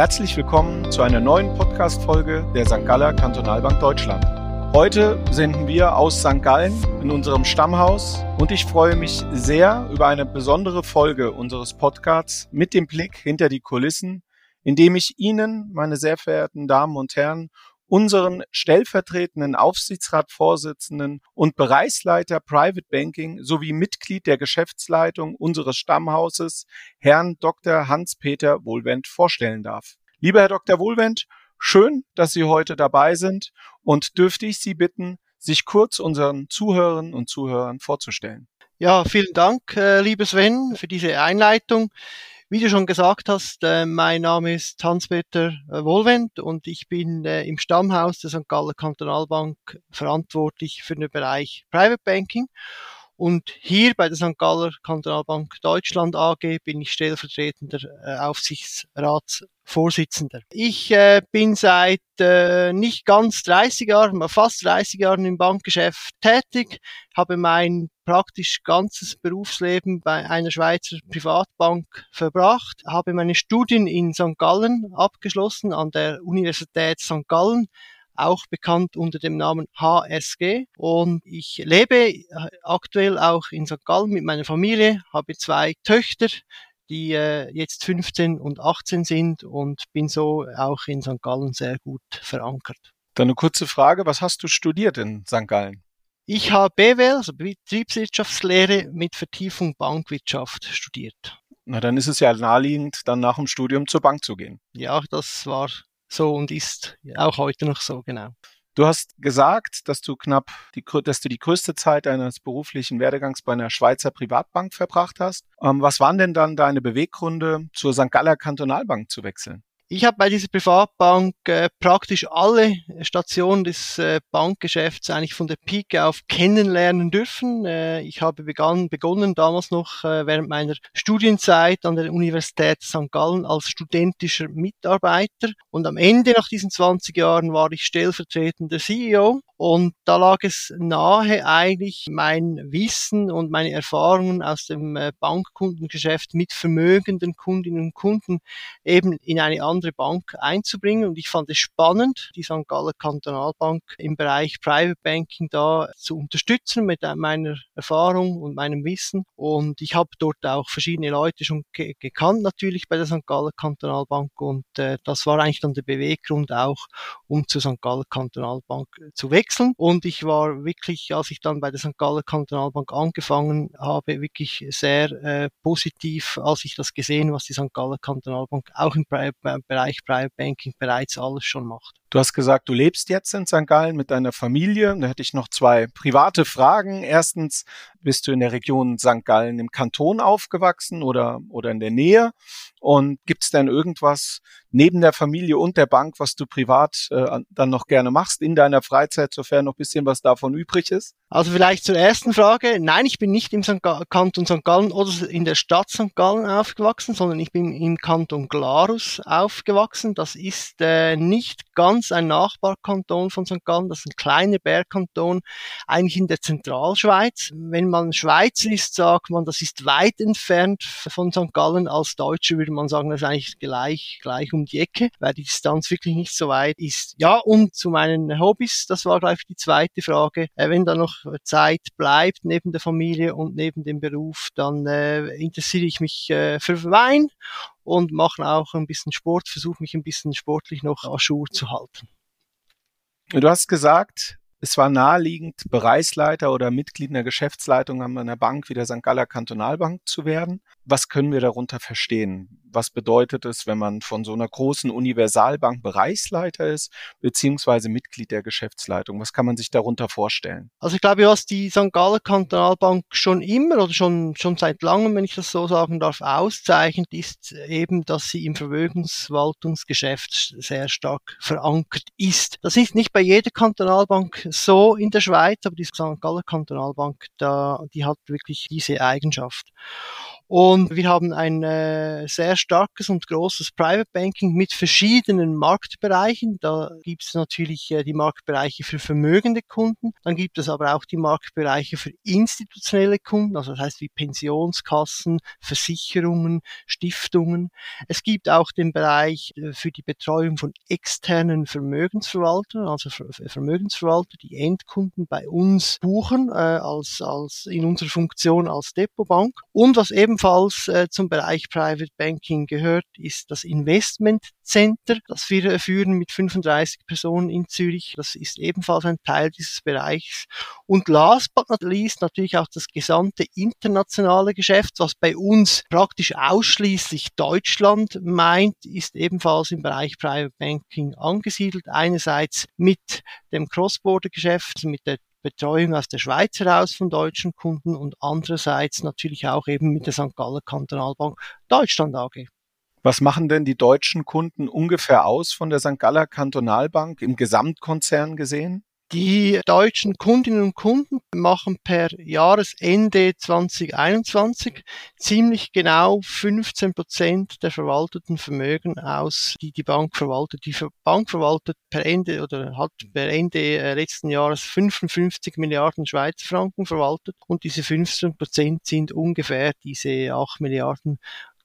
Herzlich willkommen zu einer neuen Podcast-Folge der St. Galler Kantonalbank Deutschland. Heute senden wir aus St. Gallen in unserem Stammhaus und ich freue mich sehr über eine besondere Folge unseres Podcasts mit dem Blick hinter die Kulissen, in dem ich Ihnen, meine sehr verehrten Damen und Herren, unseren stellvertretenden Aufsichtsratsvorsitzenden und Bereichsleiter Private Banking sowie Mitglied der Geschäftsleitung unseres Stammhauses, Herrn Dr. Hans-Peter Wohlwend, vorstellen darf. Lieber Herr Dr. Wohlwend, schön, dass Sie heute dabei sind und dürfte ich Sie bitten, sich kurz unseren Zuhörerinnen und Zuhörern vorzustellen. Ja, vielen Dank, äh, liebe Sven, für diese Einleitung. Wie du schon gesagt hast, äh, mein Name ist Hans-Peter äh, Wohlwend und ich bin äh, im Stammhaus der St. Galler Kantonalbank verantwortlich für den Bereich Private Banking. Und hier bei der St. Galler Kantonalbank Deutschland AG bin ich stellvertretender äh, Aufsichtsratsvorsitzender. Ich äh, bin seit äh, nicht ganz 30 Jahren, fast 30 Jahren im Bankgeschäft tätig, habe mein praktisch ganzes Berufsleben bei einer Schweizer Privatbank verbracht, habe meine Studien in St. Gallen abgeschlossen an der Universität St. Gallen auch bekannt unter dem Namen HSG. Und ich lebe äh, aktuell auch in St. Gallen mit meiner Familie, habe zwei Töchter, die äh, jetzt 15 und 18 sind und bin so auch in St. Gallen sehr gut verankert. Dann eine kurze Frage, was hast du studiert in St. Gallen? Ich habe BWL, also Betriebswirtschaftslehre mit Vertiefung Bankwirtschaft studiert. Na, dann ist es ja naheliegend, dann nach dem Studium zur Bank zu gehen. Ja, das war so und ist auch heute noch so, genau. Du hast gesagt, dass du knapp die, dass du die größte Zeit deines beruflichen Werdegangs bei einer Schweizer Privatbank verbracht hast. Ähm, was waren denn dann deine Beweggründe, zur St. Galler Kantonalbank zu wechseln? Ich habe bei dieser Privatbank äh, praktisch alle Stationen des äh, Bankgeschäfts eigentlich von der Pike auf kennenlernen dürfen. Äh, ich habe begann, begonnen damals noch äh, während meiner Studienzeit an der Universität St. Gallen als studentischer Mitarbeiter und am Ende nach diesen 20 Jahren war ich stellvertretender CEO und da lag es nahe eigentlich mein Wissen und meine Erfahrungen aus dem äh, Bankkundengeschäft mit vermögenden Kundinnen und Kunden eben in eine andere Bank einzubringen. Und ich fand es spannend, die St. Galler Kantonalbank im Bereich Private Banking da zu unterstützen mit meiner Erfahrung und meinem Wissen. Und ich habe dort auch verschiedene Leute schon ge gekannt, natürlich bei der St. Galler Kantonalbank. Und äh, das war eigentlich dann der Beweggrund auch, um zur St. Galler Kantonalbank zu wechseln. Und ich war wirklich, als ich dann bei der St. Galler Kantonalbank angefangen habe, wirklich sehr äh, positiv, als ich das gesehen, was die St. Galler Kantonalbank auch im Bereich Private Banking bereits alles schon macht. Du hast gesagt, du lebst jetzt in St. Gallen mit deiner Familie. Da hätte ich noch zwei private Fragen. Erstens, bist du in der Region St. Gallen im Kanton aufgewachsen oder, oder in der Nähe? Und gibt es denn irgendwas neben der Familie und der Bank, was du privat äh, dann noch gerne machst in deiner Freizeit, sofern noch bisschen was davon übrig ist? Also vielleicht zur ersten Frage. Nein, ich bin nicht im St. Kanton St. Gallen oder in der Stadt St. Gallen aufgewachsen, sondern ich bin im Kanton Glarus aufgewachsen. Das ist äh, nicht ganz ein Nachbarkanton von St. Gallen, das ist ein kleiner Bergkanton, eigentlich in der Zentralschweiz. Wenn man Schweizer ist, sagt man, das ist weit entfernt von St. Gallen. Als Deutsche würde man sagen, das ist eigentlich gleich, gleich um die Ecke, weil die Distanz wirklich nicht so weit ist. Ja, und zu meinen Hobbys, das war gleich die zweite Frage. Äh, wenn da noch Zeit bleibt neben der Familie und neben dem Beruf, dann äh, interessiere ich mich äh, für Wein und mache auch ein bisschen Sport, versuche mich ein bisschen sportlich noch à jour zu halten. Du hast gesagt, es war naheliegend, Bereichsleiter oder Mitglied in der Geschäftsleitung einer Bank wie der St. Galler Kantonalbank zu werden. Was können wir darunter verstehen? Was bedeutet es, wenn man von so einer großen Universalbank Bereichsleiter ist, beziehungsweise Mitglied der Geschäftsleitung? Was kann man sich darunter vorstellen? Also ich glaube, was die St. Galler Kantonalbank schon immer oder schon, schon seit langem, wenn ich das so sagen darf, auszeichnet, ist eben, dass sie im Vermögensverwaltungsgeschäft sehr stark verankert ist. Das ist nicht bei jeder Kantonalbank so in der Schweiz, aber die St. Galler Kantonalbank, da, die hat wirklich diese Eigenschaft. Und wir haben ein äh, sehr starkes und großes Private Banking mit verschiedenen Marktbereichen. Da gibt es natürlich äh, die Marktbereiche für vermögende Kunden, dann gibt es aber auch die Marktbereiche für institutionelle Kunden, also das heißt wie Pensionskassen, Versicherungen, Stiftungen. Es gibt auch den Bereich äh, für die Betreuung von externen Vermögensverwaltern, also Vermögensverwalter, die Endkunden bei uns buchen äh, als, als in unserer Funktion als Depotbank. Und was ebenfalls äh, zum Bereich Private Banking gehört, ist das Investment Center, das wir äh, führen mit 35 Personen in Zürich. Das ist ebenfalls ein Teil dieses Bereichs. Und last but not least natürlich auch das gesamte internationale Geschäft, was bei uns praktisch ausschließlich Deutschland meint, ist ebenfalls im Bereich Private Banking angesiedelt. Einerseits mit dem Cross-Border-Geschäft, mit der Betreuung aus der Schweiz heraus von deutschen Kunden und andererseits natürlich auch eben mit der St. Galler Kantonalbank Deutschland AG. Was machen denn die deutschen Kunden ungefähr aus von der St. Galler Kantonalbank im Gesamtkonzern gesehen? Die deutschen Kundinnen und Kunden machen per Jahresende 2021 ziemlich genau 15 Prozent der verwalteten Vermögen aus, die die Bank verwaltet. Die Bank verwaltet per Ende oder hat per Ende äh, letzten Jahres 55 Milliarden Schweizer Franken verwaltet und diese 15 Prozent sind ungefähr diese 8 Milliarden,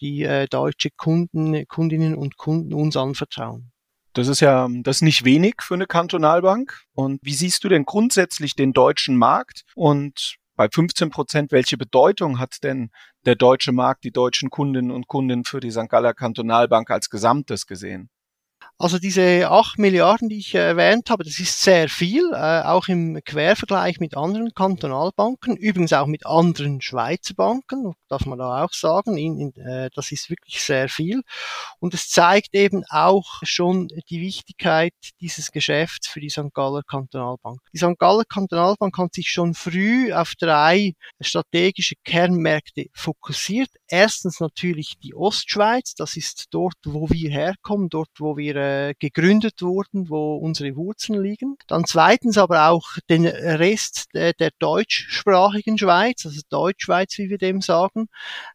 die äh, deutsche Kunden, Kundinnen und Kunden uns anvertrauen. Das ist ja das ist nicht wenig für eine Kantonalbank. Und wie siehst du denn grundsätzlich den deutschen Markt? Und bei 15 Prozent, welche Bedeutung hat denn der deutsche Markt, die deutschen Kundinnen und Kunden für die St. Galler Kantonalbank als Gesamtes gesehen? Also diese acht Milliarden, die ich erwähnt habe, das ist sehr viel, äh, auch im Quervergleich mit anderen Kantonalbanken, übrigens auch mit anderen Schweizer Banken, darf man da auch sagen. Äh, das ist wirklich sehr viel. Und es zeigt eben auch schon die Wichtigkeit dieses Geschäfts für die St. Galler Kantonalbank. Die St. Galler Kantonalbank hat sich schon früh auf drei strategische Kernmärkte fokussiert. Erstens natürlich die Ostschweiz, das ist dort, wo wir herkommen, dort, wo wir äh, gegründet wurden, wo unsere Wurzeln liegen. Dann zweitens aber auch den Rest der, der deutschsprachigen Schweiz, also Deutschschweiz, wie wir dem sagen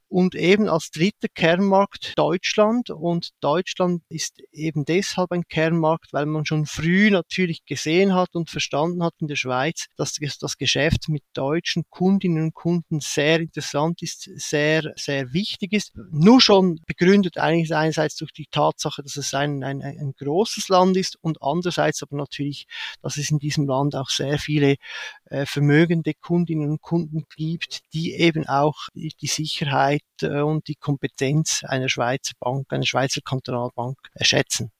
und eben als dritter Kernmarkt Deutschland. Und Deutschland ist eben deshalb ein Kernmarkt, weil man schon früh natürlich gesehen hat und verstanden hat in der Schweiz, dass das Geschäft mit deutschen Kundinnen und Kunden sehr interessant ist, sehr, sehr wichtig ist. Nur schon begründet eigentlich einerseits durch die Tatsache, dass es ein, ein, ein großes Land ist und andererseits aber natürlich, dass es in diesem Land auch sehr viele vermögende Kundinnen und Kunden gibt, die eben auch die, Sicherheit äh, und die Kompetenz einer Schweizer Bank, einer Schweizer Kantonalbank schätzen.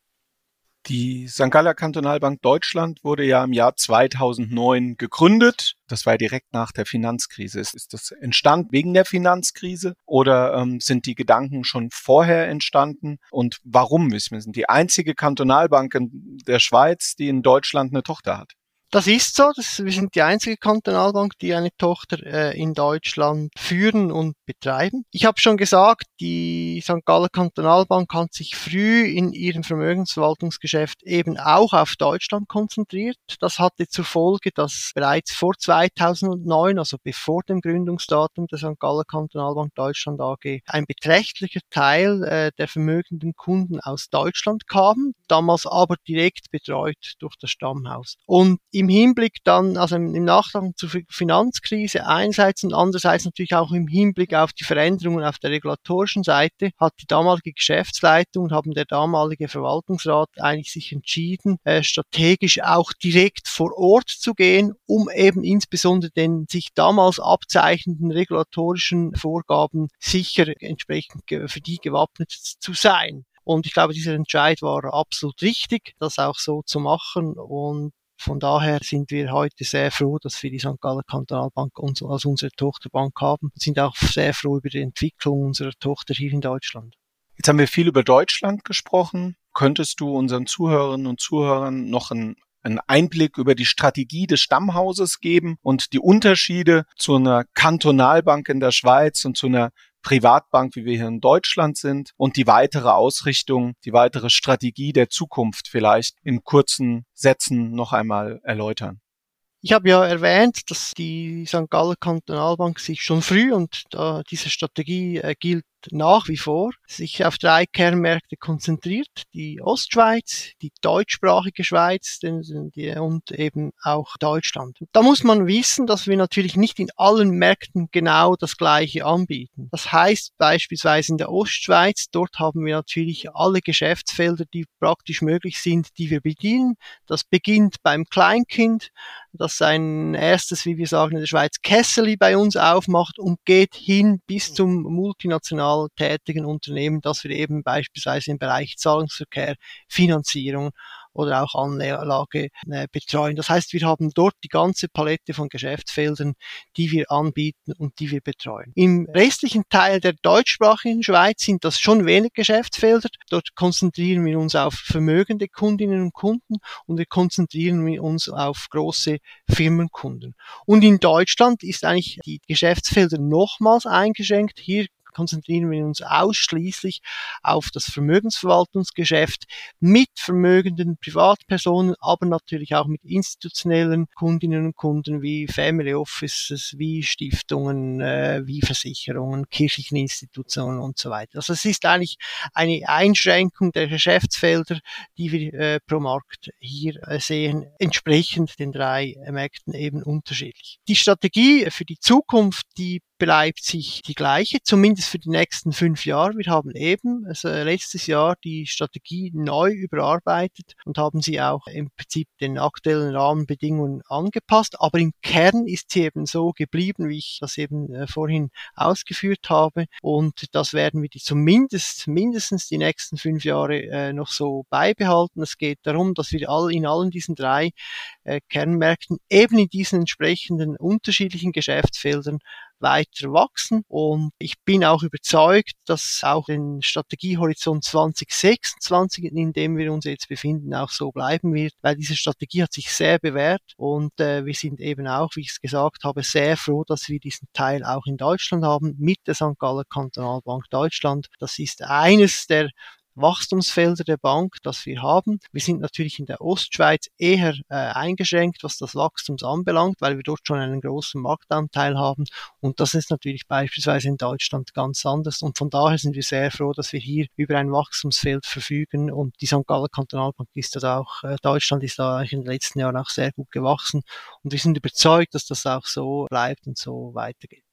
Die St. Galler Kantonalbank Deutschland wurde ja im Jahr 2009 gegründet. Das war direkt nach der Finanzkrise. Ist das entstanden wegen der Finanzkrise oder ähm, sind die Gedanken schon vorher entstanden? Und warum wissen wir? Sind die einzige Kantonalbank in der Schweiz, die in Deutschland eine Tochter hat? Das ist so. Das, wir sind die einzige Kantonalbank, die eine Tochter äh, in Deutschland führen und betreiben. Ich habe schon gesagt, die St. Galler Kantonalbank hat sich früh in ihrem Vermögensverwaltungsgeschäft eben auch auf Deutschland konzentriert. Das hatte zur Folge, dass bereits vor 2009, also bevor dem Gründungsdatum der St. Galler Kantonalbank Deutschland AG, ein beträchtlicher Teil äh, der vermögenden Kunden aus Deutschland kam, damals aber direkt betreut durch das Stammhaus. Und im Hinblick dann, also im Nachgang zur Finanzkrise einerseits und andererseits natürlich auch im Hinblick auf die Veränderungen auf der regulatorischen Seite, hat die damalige Geschäftsleitung und haben der damalige Verwaltungsrat eigentlich sich entschieden, äh, strategisch auch direkt vor Ort zu gehen, um eben insbesondere den sich damals abzeichnenden regulatorischen Vorgaben sicher entsprechend für die gewappnet zu sein. Und ich glaube, dieser Entscheid war absolut richtig, das auch so zu machen. Und von daher sind wir heute sehr froh, dass wir die St. Galler Kantonalbank uns als unsere Tochterbank haben und sind auch sehr froh über die Entwicklung unserer Tochter hier in Deutschland. Jetzt haben wir viel über Deutschland gesprochen. Könntest du unseren Zuhörerinnen und Zuhörern noch einen einen Einblick über die Strategie des Stammhauses geben und die Unterschiede zu einer Kantonalbank in der Schweiz und zu einer Privatbank, wie wir hier in Deutschland sind und die weitere Ausrichtung, die weitere Strategie der Zukunft vielleicht in kurzen Sätzen noch einmal erläutern. Ich habe ja erwähnt, dass die St. Galler Kantonalbank sich schon früh und äh, diese Strategie äh, gilt nach wie vor sich auf drei Kernmärkte konzentriert. Die Ostschweiz, die deutschsprachige Schweiz und eben auch Deutschland. Da muss man wissen, dass wir natürlich nicht in allen Märkten genau das Gleiche anbieten. Das heißt beispielsweise in der Ostschweiz, dort haben wir natürlich alle Geschäftsfelder, die praktisch möglich sind, die wir bedienen. Das beginnt beim Kleinkind, das sein erstes, wie wir sagen in der Schweiz, Kesseli bei uns aufmacht und geht hin bis zum multinational tätigen Unternehmen, das wir eben beispielsweise im Bereich Zahlungsverkehr, Finanzierung oder auch Anlage äh, betreuen. Das heißt, wir haben dort die ganze Palette von Geschäftsfeldern, die wir anbieten und die wir betreuen. Im restlichen Teil der deutschsprachigen Schweiz sind das schon wenig Geschäftsfelder. Dort konzentrieren wir uns auf vermögende Kundinnen und Kunden und wir konzentrieren uns auf große Firmenkunden. Und in Deutschland ist eigentlich die Geschäftsfelder nochmals eingeschränkt. Hier konzentrieren wir uns ausschließlich auf das Vermögensverwaltungsgeschäft mit vermögenden Privatpersonen, aber natürlich auch mit institutionellen Kundinnen und Kunden wie Family Offices, wie Stiftungen, äh, wie Versicherungen, kirchlichen Institutionen und so weiter. Also es ist eigentlich eine Einschränkung der Geschäftsfelder, die wir äh, pro Markt hier äh, sehen, entsprechend den drei Märkten eben unterschiedlich. Die Strategie für die Zukunft, die bleibt sich die gleiche, zumindest für die nächsten fünf Jahre. Wir haben eben also letztes Jahr die Strategie neu überarbeitet und haben sie auch im Prinzip den aktuellen Rahmenbedingungen angepasst. Aber im Kern ist sie eben so geblieben, wie ich das eben äh, vorhin ausgeführt habe. Und das werden wir die zumindest mindestens die nächsten fünf Jahre äh, noch so beibehalten. Es geht darum, dass wir all, in allen diesen drei äh, Kernmärkten eben in diesen entsprechenden unterschiedlichen Geschäftsfeldern weiter wachsen. Und ich bin auch überzeugt, dass auch den Strategiehorizont 2026, in dem wir uns jetzt befinden, auch so bleiben wird, weil diese Strategie hat sich sehr bewährt und äh, wir sind eben auch, wie ich es gesagt habe, sehr froh, dass wir diesen Teil auch in Deutschland haben mit der St. Galler Kantonalbank Deutschland. Das ist eines der Wachstumsfelder der Bank, das wir haben. Wir sind natürlich in der Ostschweiz eher äh, eingeschränkt, was das Wachstums anbelangt, weil wir dort schon einen großen Marktanteil haben. Und das ist natürlich beispielsweise in Deutschland ganz anders. Und von daher sind wir sehr froh, dass wir hier über ein Wachstumsfeld verfügen. Und die St. Galler Kantonalbank ist da auch, äh, Deutschland ist da in den letzten Jahren auch sehr gut gewachsen. Und wir sind überzeugt, dass das auch so bleibt und so weitergeht.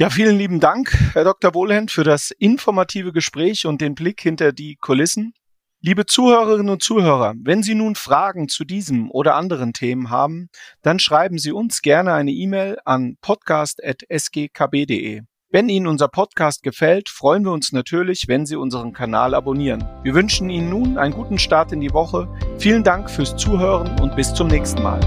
Ja, vielen lieben Dank, Herr Dr. Wohlhend, für das informative Gespräch und den Blick hinter die Kulissen. Liebe Zuhörerinnen und Zuhörer, wenn Sie nun Fragen zu diesem oder anderen Themen haben, dann schreiben Sie uns gerne eine E-Mail an podcast.sgkb.de. Wenn Ihnen unser Podcast gefällt, freuen wir uns natürlich, wenn Sie unseren Kanal abonnieren. Wir wünschen Ihnen nun einen guten Start in die Woche. Vielen Dank fürs Zuhören und bis zum nächsten Mal.